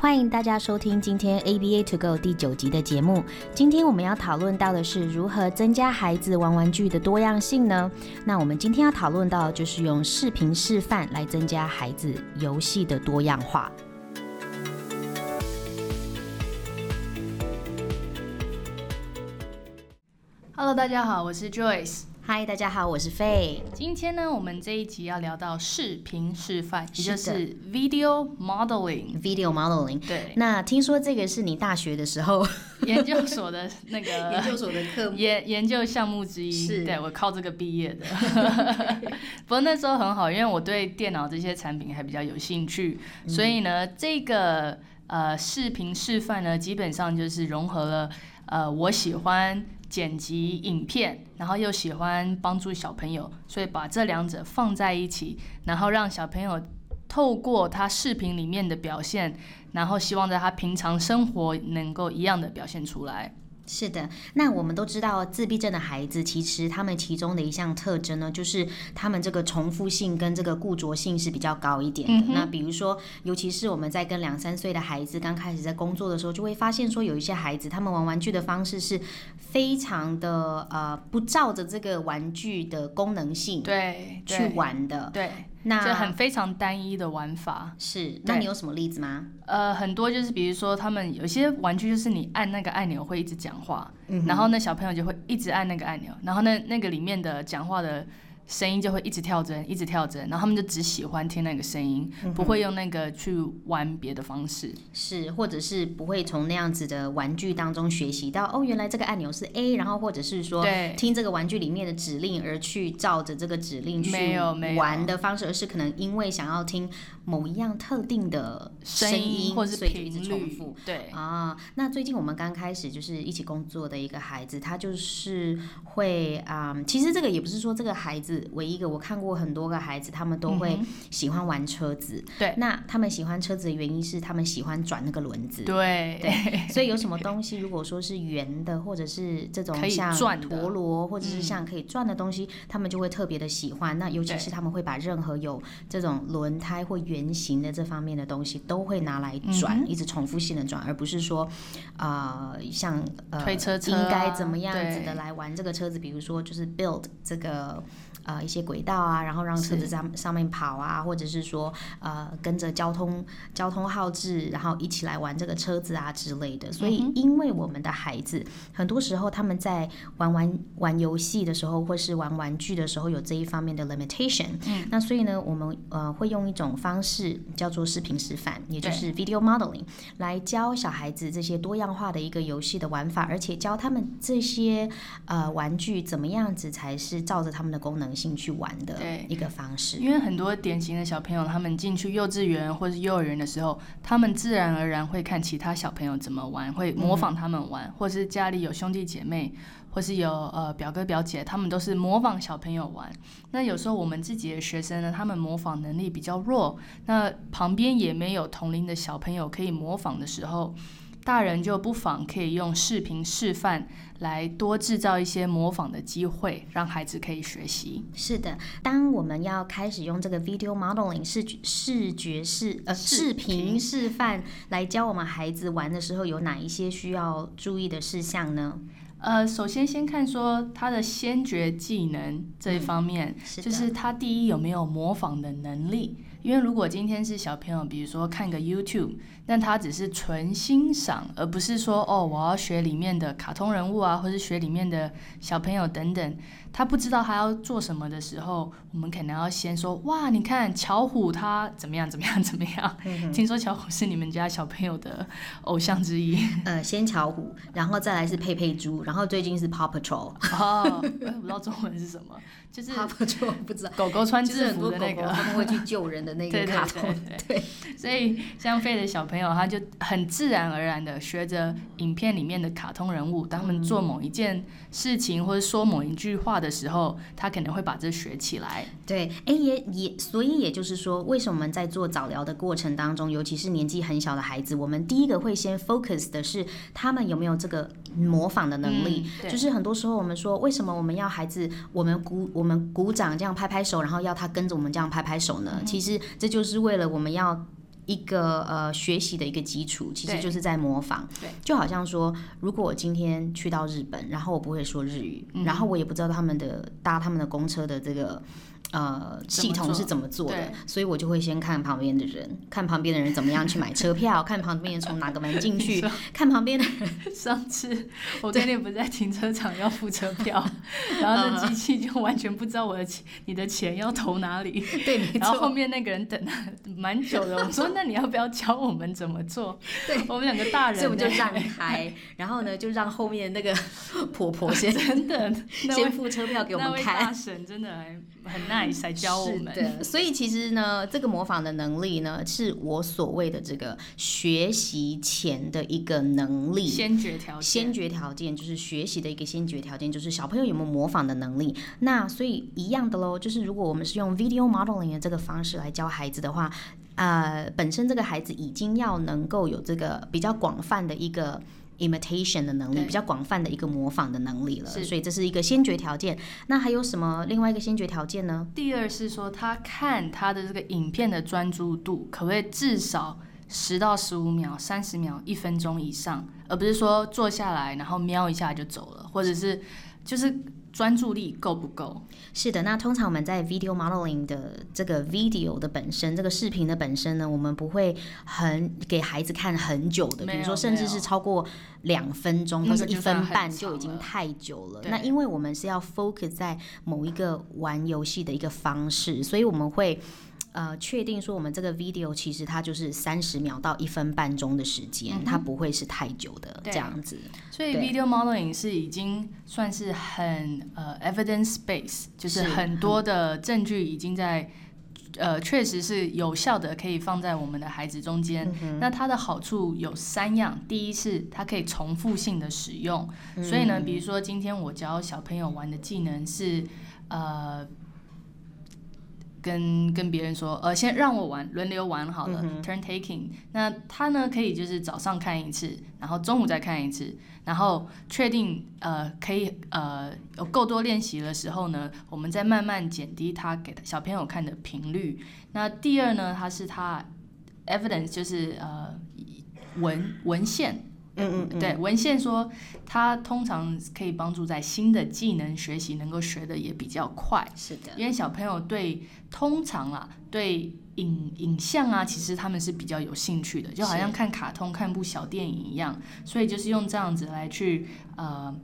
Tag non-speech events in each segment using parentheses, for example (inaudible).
欢迎大家收听今天 ABA To Go 第九集的节目。今天我们要讨论到的是如何增加孩子玩玩具的多样性呢？那我们今天要讨论到就是用视频示范来增加孩子游戏的多样化。Hello，大家好，我是 Joyce。嗨，大家好，我是 Faye。今天呢，我们这一集要聊到视频示范，也就是 video modeling。video modeling。对。那听说这个是你大学的时候 (laughs) 研究所的那个 (laughs) 研究所的课研研究项目之一。是。对，我靠这个毕业的。(laughs) 不过那时候很好，因为我对电脑这些产品还比较有兴趣，嗯、所以呢，这个呃视频示范呢，基本上就是融合了呃我喜欢。剪辑影片，然后又喜欢帮助小朋友，所以把这两者放在一起，然后让小朋友透过他视频里面的表现，然后希望在他平常生活能够一样的表现出来。是的，那我们都知道自闭症的孩子，其实他们其中的一项特征呢，就是他们这个重复性跟这个固着性是比较高一点的。嗯、那比如说，尤其是我们在跟两三岁的孩子刚开始在工作的时候，就会发现说，有一些孩子他们玩玩具的方式是非常的呃，不照着这个玩具的功能性对去玩的。对。对那就很非常单一的玩法，是。那你有什么例子吗？呃，很多就是比如说，他们有些玩具就是你按那个按钮会一直讲话，嗯，然后那小朋友就会一直按那个按钮，然后那那个里面的讲话的。声音就会一直跳针，一直跳针，然后他们就只喜欢听那个声音，嗯，不会用那个去玩别的方式，是，或者是不会从那样子的玩具当中学习到哦，原来这个按钮是 A，然后或者是说听这个玩具里面的指令而去照着这个指令去玩的方式，而是可能因为想要听某一样特定的声音或者是频率重复，对啊。那最近我们刚开始就是一起工作的一个孩子，他就是会啊，嗯，其实这个也不是说这个孩子。唯一一个我看过很多个孩子，他们都会喜欢玩车子。对、嗯，那他们喜欢车子的原因是他们喜欢转那个轮子。对对，(laughs) 所以有什么东西，如果说是圆的，或者是这种像陀螺，或者是像可以转的东西，嗯，他们就会特别的喜欢。那尤其是他们会把任何有这种轮胎或圆形的这方面的东西，都会拿来转，嗯，一直重复性的转，而不是说啊、呃，像呃推车车、啊、应该怎么样子的来玩这个车子，比如说就是 build 这个。呃，一些轨道啊，然后让车子在上面跑啊，或者是说，呃，跟着交通交通号志，然后一起来玩这个车子啊之类的。所以，因为我们的孩子很多时候他们在玩玩玩游戏的时候，或是玩玩具的时候，有这一方面的 limitation。嗯。那所以呢，我们呃会用一种方式叫做视频示范，也就是 video modeling，来教小孩子这些多样化的一个游戏的玩法，而且教他们这些呃玩具怎么样子才是照着他们的功能。兴趣玩的一个方式，因为很多典型的小朋友，他们进去幼稚园或是幼儿园的时候，他们自然而然会看其他小朋友怎么玩，会模仿他们玩，嗯、或是家里有兄弟姐妹，或是有呃表哥表姐，他们都是模仿小朋友玩。那有时候我们自己的学生呢，他们模仿能力比较弱，那旁边也没有同龄的小朋友可以模仿的时候。大人就不妨可以用视频示范来多制造一些模仿的机会，让孩子可以学习。是的，当我们要开始用这个 video modeling 视觉视觉视呃视频示范来教我们孩子玩的时候，有哪一些需要注意的事项呢？呃，首先先看说他的先决技能这一方面，嗯，是就是他第一有没有模仿的能力。因为如果今天是小朋友，比如说看个 YouTube，但他只是纯欣赏，而不是说哦，我要学里面的卡通人物啊，或是学里面的小朋友等等，他不知道他要做什么的时候，我们可能要先说哇，你看巧虎他怎么样怎么样怎么样？(laughs) 嗯、听说巧虎是你们家小朋友的偶像之一。(laughs) 呃，先巧虎，然后再来是佩佩猪，然后最近是 Paw Patrol。哦，我也不知道中文是什么，就是 Paw Patrol 不知道，狗狗穿制服的那个，狗狗、他们会去救人的。那个 (laughs) 卡通，对，对，对，对，对，所以像 Faye 的小朋友，他就很自然而然的学着影片里面的卡通人物，当他们做某一件事情或者说某一句话的时候，他可能会把这学起来。对，哎、欸，也也，所以也就是说，为什么我们在做早疗的过程当中，尤其是年纪很小的孩子，我们第一个会先 focus 的是他们有没有这个模仿的能力。嗯、就是很多时候我们说，为什么我们要孩子，我们鼓我们鼓掌这样拍拍手，然后要他跟着我们这样拍拍手呢？嗯、其实。这就是为了我们要一个呃学习的一个基础，其实就是在模仿。对，就好像说，如果我今天去到日本，然后我不会说日语，嗯、然后我也不知道他们的搭他们的公车的这个。呃，系统是怎么做的？所以我就会先看旁边的人，看旁边的人怎么样去买车票，看旁边人从哪个门进去，(laughs) 看旁边的人。(laughs) 上次 (laughs) 我跟你不在停车场要付车票，然后那机器就完全不知道我的钱，你的钱要投哪里。对，然后后面那个人等了蛮久的，我说那你要不要教我们怎么做？对，我们两个大人，所以我们就让开，然后呢，就让后面那个婆婆先真的先付车票给我们开。大神真的还很教我们。是的，所以其实呢，这个模仿的能力呢，是我所谓的这个学习前的一个能力。先决条件。先决条件就是学习的一个先决条件，就是小朋友有没有模仿的能力。那所以一样的喽，就是如果我们是用 video modeling 的这个方式来教孩子的话，呃，本身这个孩子已经要能够有这个比较广泛的一个。Imitation 的能力比较广泛的一个模仿的能力了，所以这是一个先决条件。那还有什么另外一个先决条件呢？第二是说他看他的这个影片的专注度可不可以至少十到十五秒、三十秒、一分钟以上，而不是说坐下来然后瞄一下就走了，或者是就是。专注力够不够？是的，那通常我们在 video modeling 的这个 video 的本身，这个视频的本身呢，我们不会很给孩子看很久的，比如说甚至是超过两分钟或者一分半就已经太久了。那因为我们是要 focus 在某一个玩游戏的一个方式，所以我们会。呃，确定说我们这个 video 其实它就是三十秒到一分半钟的时间，嗯，它不会是太久的这样子。所以 video modeling 是已经算是很呃 evidence base，就是很多的证据已经在呃确实是有效的，可以放在我们的孩子中间，嗯。那它的好处有三样，第一是它可以重复性的使用，嗯，所以呢，比如说今天我教小朋友玩的技能是呃。跟跟别人说，呃，先让我玩，轮流玩好了，嗯，turn taking。那他呢，可以就是早上看一次，然后中午再看一次，然后确定呃可以呃有够多练习的时候呢，我们再慢慢减低他给小朋友看的频率。那第二呢，它是他 evidence 就是呃文文献。嗯嗯，对，文献说，它通常可以帮助在新的技能学习能够学的也比较快。是的，因为小朋友对通常啊，对影影像啊，其实他们是比较有兴趣的，就好像看卡通、看部小电影一样。所以就是用这样子来去呃，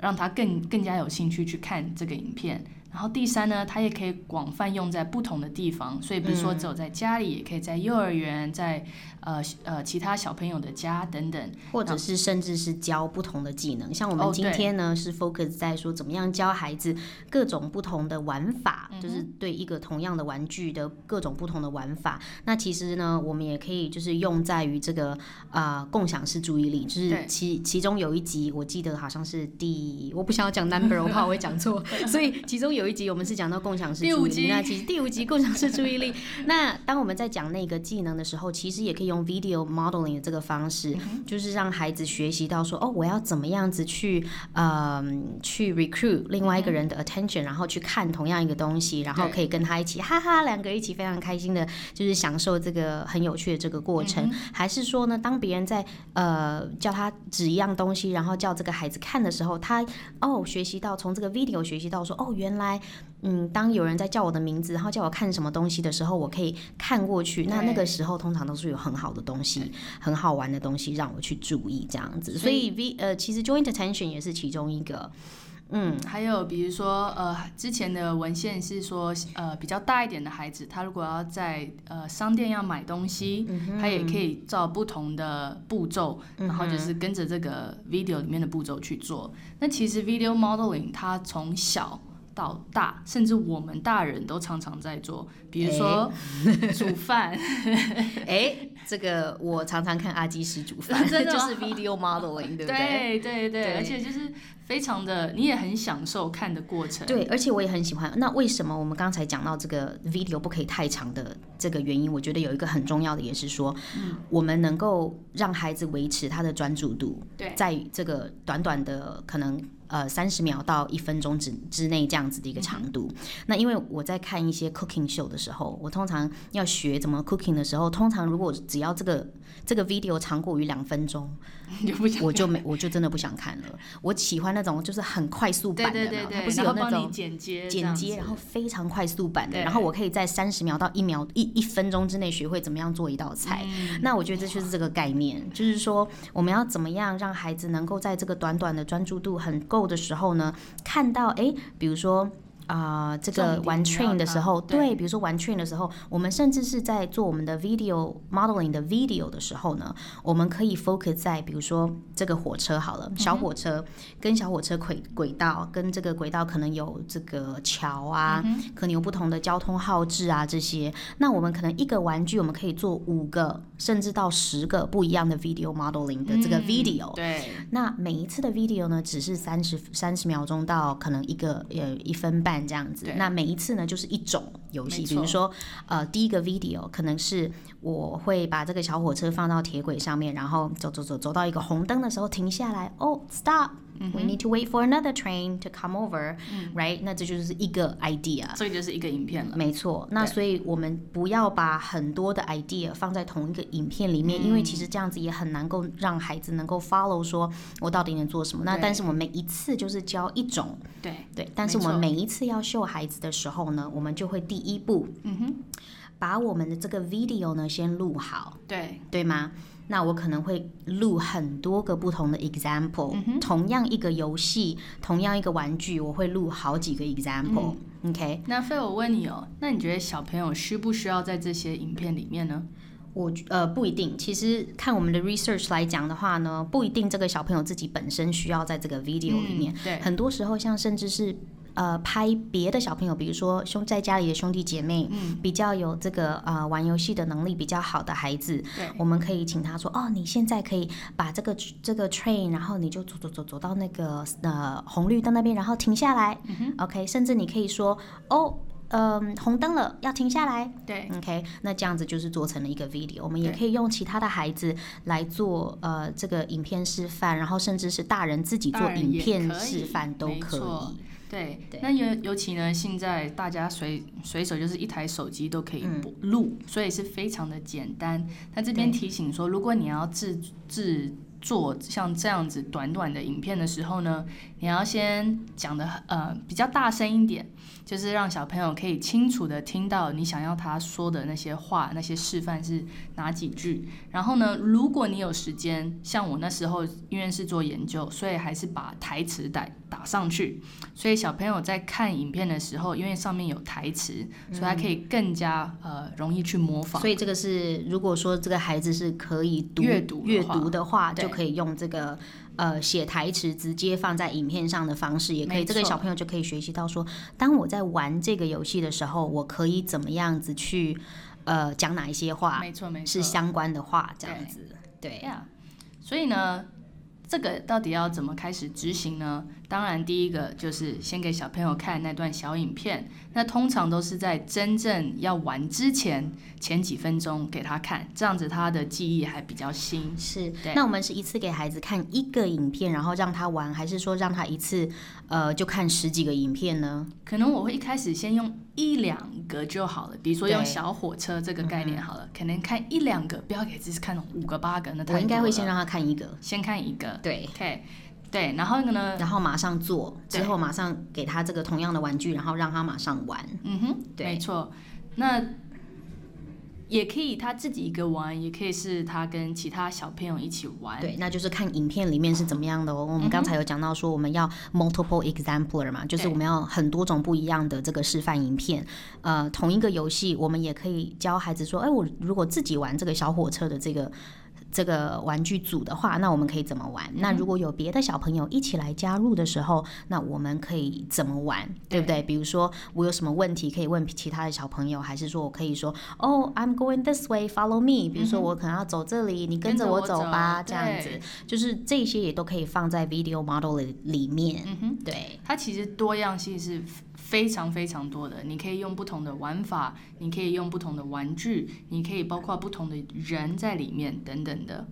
让他更更加有兴趣去看这个影片。然后第三呢，它也可以广泛用在不同的地方，所以比如说只有在家里，嗯、也可以在幼儿园，在呃呃其他小朋友的家等等，或者是甚至是教不同的技能。像我们今天呢、哦、是 focus 在说怎么样教孩子各种不同的玩法，嗯、就是对一个同样的玩具的各种不同的玩法。那其实呢，我们也可以就是用在于这个啊、呃、共享式注意力，就是其其中有一集我记得好像是第，我不想要讲 number，我怕我会讲错，(laughs) 所以其中有。一集我们是讲到共享式注意力，那其实第五集共享式注意力。那当我们在讲那个技能的时候，其实也可以用 video modeling 的这个方式，就是让孩子学习到说，哦，我要怎么样子去，呃，去 recruit 另外一个人的 attention，然后去看同样一个东西，然后可以跟他一起哈哈，两个一起非常开心的，就是享受这个很有趣的这个过程。还是说呢，当别人在呃叫他指一样东西，然后叫这个孩子看的时候，他哦学习到从这个 video 学习到说，哦，原来。嗯，当有人在叫我的名字，然后叫我看什么东西的时候，我可以看过去。那那个时候通常都是有很好的东西，很好玩的东西让我去注意这样子。所以 V 呃，其实 joint attention 也是其中一个。嗯，还有比如说呃，之前的文献是说呃，比较大一点的孩子，他如果要在呃商店要买东西，嗯，他也可以照不同的步骤，然后就是跟着这个 video 里面的步骤去做。那其实 video modeling 它从小。到大，甚至我们大人都常常在做，比如说、欸、煮饭。哎、欸，这个我常常看阿基师煮饭，(laughs) 这就是 video modeling，对不对？对对对，对，而且就是非常的，你也很享受看的过程。对，而且我也很喜欢。那为什么我们刚才讲到这个 video 不可以太长的这个原因？我觉得有一个很重要的，也是说，嗯，我们能够让孩子维持他的专注度，对，在这个短短的可能。呃，三十秒到一分钟之之内这样子的一个长度。嗯、那因为我在看一些 cooking show 的时候，我通常要学怎么 cooking 的时候，通常如果只要这个这个 video 长过于两分钟，(laughs) 我就没我就真的不想看了。我喜欢那种就是很快速版的，对对对对，它不是有那种剪接剪接，然后非常快速版的，然后我可以在三十秒到一秒一一分钟之内学会怎么样做一道菜。嗯、那我觉得这就是这个概念，就是说我们要怎么样让孩子能够在这个短短的专注度很够的时候呢，看到哎，比如说。啊、呃，这个玩 train 的时候，对，比如说玩 train 的时候，我们甚至是在做我们的 video modeling 的 video 的时候呢，我们可以 focus 在比如说这个火车好了，小火车跟小火车轨轨道跟这个轨道可能有这个桥啊，嗯、可能有不同的交通号志啊这些，那我们可能一个玩具我们可以做五个甚至到十个不一样的 video modeling 的这个 video，、嗯、对，那每一次的 video 呢，只是三十三十秒钟到可能一个呃一分半。这样子，那每一次呢，就是一种游戏，比如说，呃，第一个 video 可能是我会把这个小火车放到铁轨上面，然后走走走走到一个红灯的时候停下来，哦，stop。We need to wait for another train to come over, right？那这就是一个 idea，所以就是一个影片了。没错，那所以我们不要把很多的 idea 放在同一个影片里面，因为其实这样子也很难够让孩子能够 follow，说我到底能做什么。那但是我们每一次就是教一种，对对。但是我们每一次要秀孩子的时候呢，我们就会第一步，嗯哼，把我们的这个 video 呢先录好，对对吗？那我可能会录很多个不同的 example，、嗯、同样一个游戏，同样一个玩具，我会录好几个 example、嗯。OK，那费我问你哦，那你觉得小朋友需不需要在这些影片里面呢？我呃不一定，其实看我们的 research 来讲的话呢，不一定这个小朋友自己本身需要在这个 video 里面。嗯、对，很多时候像甚至是。呃，拍别的小朋友，比如说兄在家里的兄弟姐妹，嗯，比较有这个呃玩游戏的能力比较好的孩子，对，我们可以请他说，哦，你现在可以把这个这个 train，然后你就走走走走到那个呃红绿灯那边，然后停下来，嗯，OK，甚至你可以说，哦，嗯、呃，红灯了，要停下来，对，OK，那这样子就是做成了一个 video，我们也可以用其他的孩子来做呃这个影片示范，然后甚至是大人自己做影片示范都可以。对，那尤尤其呢，现在大家随随手就是一台手机都可以录，嗯，所以是非常的简单。那这边提醒说，如果你要制制作像这样子短短的影片的时候呢，你要先讲的呃比较大声一点。就是让小朋友可以清楚的听到你想要他说的那些话，那些示范是哪几句。然后呢，如果你有时间，像我那时候因为是做研究，所以还是把台词打打上去。所以小朋友在看影片的时候，因为上面有台词，所以他可以更加呃容易去模仿。所以这个是如果说这个孩子是可以读阅读阅读的话，就可以用这个。呃，写台词直接放在影片上的方式也可以，这个小朋友就可以学习到说，当我在玩这个游戏的时候，我可以怎么样子去呃讲哪一些话，没错没错，是相关的话这样子，对呀，所以呢。这个到底要怎么开始执行呢？当然，第一个就是先给小朋友看那段小影片。那通常都是在真正要玩之前前几分钟给他看，这样子他的记忆还比较新。是，那我们是一次给孩子看一个影片，然后让他玩，还是说让他一次呃就看十几个影片呢？可能我会一开始先用一两个就好了，比如说用小火车这个概念好了，可能看一两个，不要给自己看五个八个，那太多了。我应该会先让他看一个，先看一个。对，OK，对，然后呢，然后马上做，之后马上给他这个同样的玩具，然后让他马上玩。嗯哼，对，没错。那也可以他自己一个玩，也可以是他跟其他小朋友一起玩。对，那就是看影片里面是怎么样的哦。我们刚才有讲到说，我们要 multiple exemplar 嘛，就是我们要很多种不一样的这个示范影片。呃，同一个游戏，我们也可以教孩子说，哎，我如果自己玩这个小火车的这个。这个玩具组的话，那我们可以怎么玩？嗯、那如果有别的小朋友一起来加入的时候，那我们可以怎么玩？对不对？比如说我有什么问题可以问其他的小朋友，还是说我可以说哦、oh,，I'm going this way, follow me。比如说我可能要走这里，你跟着我走吧，走这样子，就是这些也都可以放在 video model 里里面。嗯哼，对，它其实多样性是非常非常多的，你可以用不同的玩法，你可以用不同的玩具，你可以包括不同的人在里面等等的。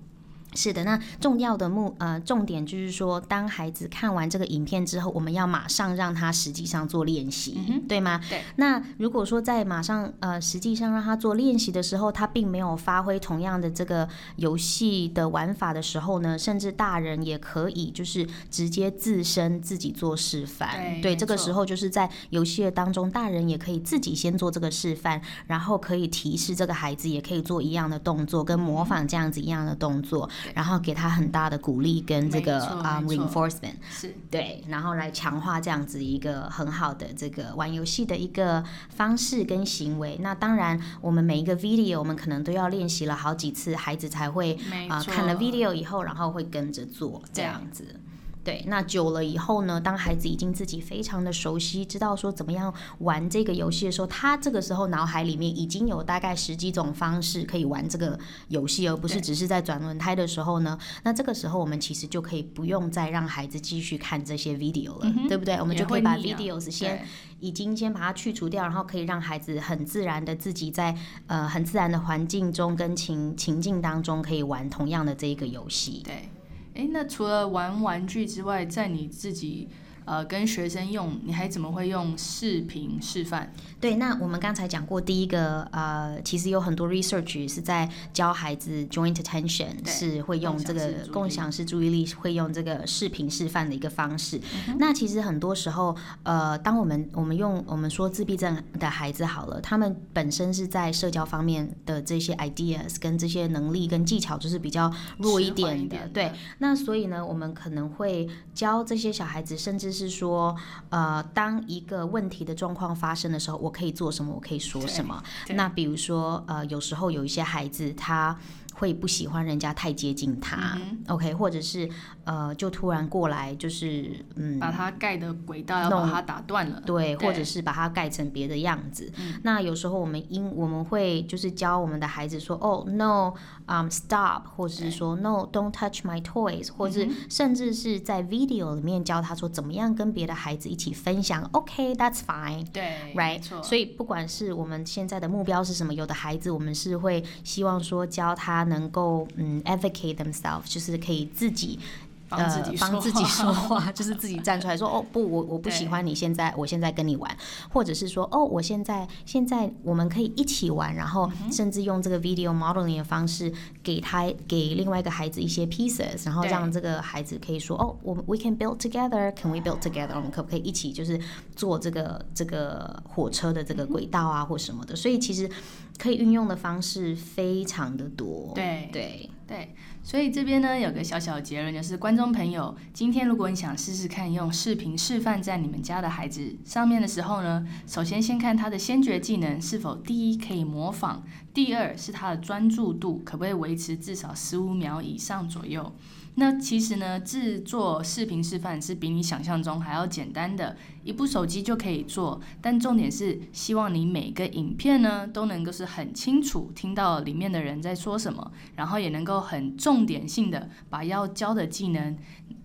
是的，那重要的目呃重点就是说，当孩子看完这个影片之后，我们要马上让他实际上做练习，嗯、对吗？对。那如果说在马上呃实际上让他做练习的时候，他并没有发挥同样的这个游戏的玩法的时候呢，甚至大人也可以就是直接自身自己做示范。对，对这个时候就是在游戏的当中，大人也可以自己先做这个示范，然后可以提示这个孩子也可以做一样的动作，跟模仿这样子一样的动作。然后给他很大的鼓励跟这个啊、um, reinforcement 是。对，然后来强化这样子一个很好的这个玩游戏的一个方式跟行为。那当然，我们每一个 video 我们可能都要练习了好几次，孩子才会啊、呃、看了 video 以后，然后会跟着做这样子。对，那久了以后呢，当孩子已经自己非常的熟悉，知道说怎么样玩这个游戏的时候，他这个时候脑海里面已经有大概十几种方式可以玩这个游戏，而不是只是在转轮胎的时候呢。那这个时候我们其实就可以不用再让孩子继续看这些 video 了，嗯、对不对？我们就可以把 videos 先已经先把它去除掉，然后可以让孩子很自然的自己在呃很自然的环境中跟情情境当中可以玩同样的这一个游戏。对。哎，那除了玩玩具之外，在你自己。呃，跟学生用，你还怎么会用视频示范？对，那我们刚才讲过，第一个呃，其实有很多 research 是在教孩子 joint attention，是会用这个共享式注意力，会用这个视频示范的一个方式。嗯、那其实很多时候，呃，当我们我们用我们说自闭症的孩子好了，他们本身是在社交方面的这些 ideas 跟这些能力跟技巧就是比较弱一点的，一点的对。那所以呢，我们可能会教这些小孩子，甚至是说，呃，当一个问题的状况发生的时候，我可以做什么？我可以说什么？那比如说，呃，有时候有一些孩子他。会不喜欢人家太接近他、嗯、，OK，或者是呃，就突然过来，就是嗯，把他盖的轨道要把它打断了，对，或者是把它盖成别的样子。嗯、那有时候我们因我们会就是教我们的孩子说，哦，no，嗯、um,，stop，或者是说 no，don't touch my toys，或者是甚至是在 video 里面教他说怎么样跟别的孩子一起分享，OK，that's、okay, fine，对，right，所以不管是我们现在的目标是什么，有的孩子我们是会希望说教他。能够嗯，advocate themselves，就是可以自己。帮自己，帮自己 (laughs) 说话就是自己站出来说哦不，我我不喜欢你现在，我现在跟你玩，或者是说哦，我现在现在我们可以一起玩，然后甚至用这个 video modeling 的方式给他给另外一个孩子一些 pieces，然后让这个孩子可以说哦，我们 we can build together，can we build together？我们可不可以一起就是做这个这个火车的这个轨道啊或什么的？所以其实可以运用的方式非常的多。对对。对，所以这边呢有个小小结论，就是观众朋友，今天如果你想试试看用视频示范在你们家的孩子上面的时候呢，首先先看他的先决技能是否第一可以模仿，第二是他的专注度可不可以维持至少十五秒以上左右。那其实呢，制作视频示范是比你想象中还要简单的，一部手机就可以做。但重点是，希望你每个影片呢都能够是很清楚听到里面的人在说什么，然后也能够很重点性的把要教的技能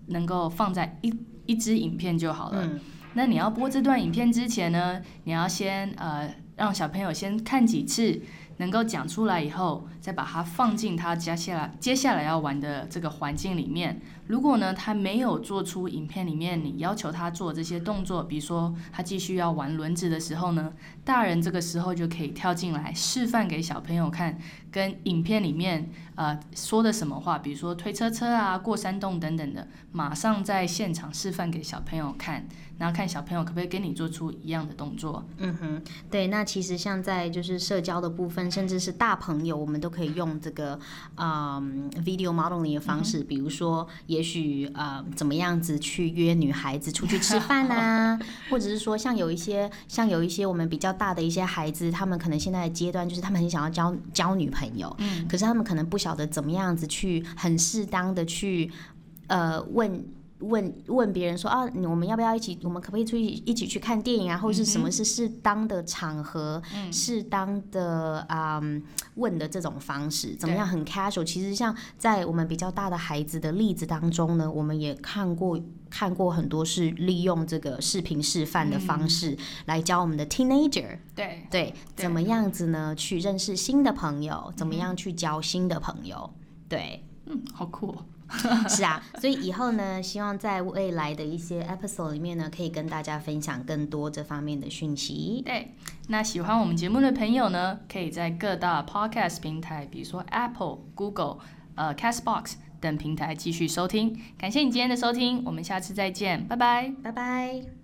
能够放在一一支影片就好了。嗯。那你要播这段影片之前呢，你要先呃让小朋友先看几次。能够讲出来以后，再把它放进他接下来接下来要玩的这个环境里面。如果呢，他没有做出影片里面你要求他做这些动作，比如说他继续要玩轮子的时候呢，大人这个时候就可以跳进来示范给小朋友看，跟影片里面呃说的什么话，比如说推车车啊、过山洞等等的，马上在现场示范给小朋友看，然后看小朋友可不可以跟你做出一样的动作。嗯哼，对，那其实像在就是社交的部分，甚至是大朋友，我们都可以用这个嗯 video modeling 的方式，嗯、比如说，也许呃怎么样子去约女孩子出去吃饭啊，(laughs) 或者是说像有一些像有一些我们比较大的一些孩子，他们可能现在的阶段就是他们很想要交交女朋友，嗯，可是他们可能不晓得怎么样子去很适当的去呃问。问问别人说啊，我们要不要一起？我们可不可以出去一起去看电影啊？或者是什么是适当的场合、适、嗯、当的啊、嗯、问的这种方式，怎么样很 casual？其实像在我们比较大的孩子的例子当中呢，我们也看过看过很多是利用这个视频示范的方式来教我们的 teenager，对对，怎么样子呢？去认识新的朋友，怎么样去交新的朋友？对，嗯，好酷哦。(laughs) 是啊，所以以后呢，希望在未来的一些 episode 里面呢，可以跟大家分享更多这方面的讯息。对，那喜欢我们节目的朋友呢，可以在各大 podcast 平台，比如说 Apple、Google、呃 Castbox 等平台继续收听。感谢你今天的收听，我们下次再见，拜拜，拜拜。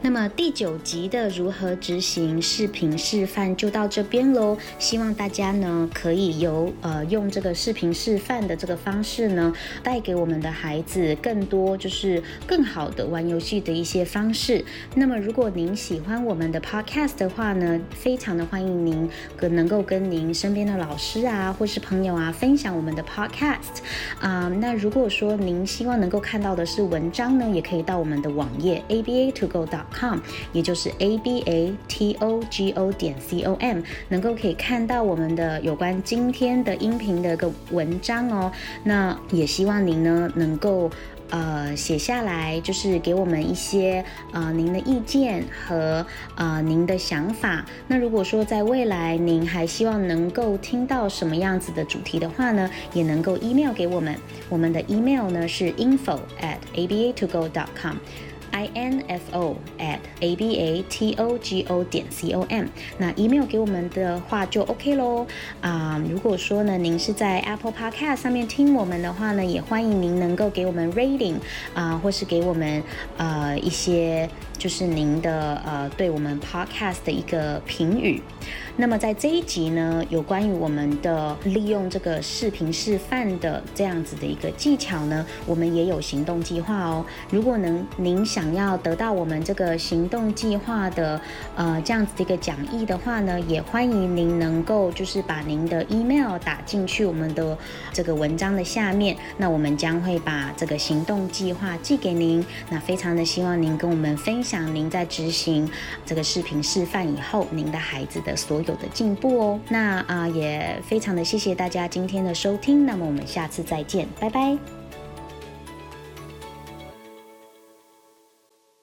那么第九集的如何执行视频示范就到这边喽。希望大家呢可以由呃用这个视频示范的这个方式呢，带给我们的孩子更多就是更好的玩游戏的一些方式。那么如果您喜欢我们的 podcast 的话呢，非常的欢迎您跟能够跟您身边的老师啊或是朋友啊分享我们的 podcast 啊、那如果说您希望能够看到的是文章呢，也可以到我们的网页 ABA To Go 到。com，也就是 a b a t o g o 点 c o m，能够可以看到我们的有关今天的音频的一个文章哦。那也希望您呢能够呃写下来，就是给我们一些呃您的意见和呃您的想法。那如果说在未来您还希望能够听到什么样子的主题的话呢，也能够 email 给我们。我们的 email 呢是 info at a b a to go dot com。Info at abatogo 点 com，那 email 给我们的话就 OK 喽。啊、如果说呢，您是在 Apple Podcast 上面听我们的话呢，也欢迎您能够给我们 rating 啊、或是给我们呃一些就是您的呃对我们 Podcast 的一个评语。那么在这一集呢，有关于我们的利用这个视频示范的这样子的一个技巧呢，我们也有行动计划哦。如果能您想要得到我们这个行动计划的呃这样子的一个讲义的话呢，也欢迎您能够就是把您的 email 打进去我们的这个文章的下面，那我们将会把这个行动计划寄给您。那非常的希望您跟我们分想您在执行这个视频示范以后，您的孩子的所有。的进步哦，那啊、也非常的谢谢大家今天的收听，那么我们下次再见，拜拜。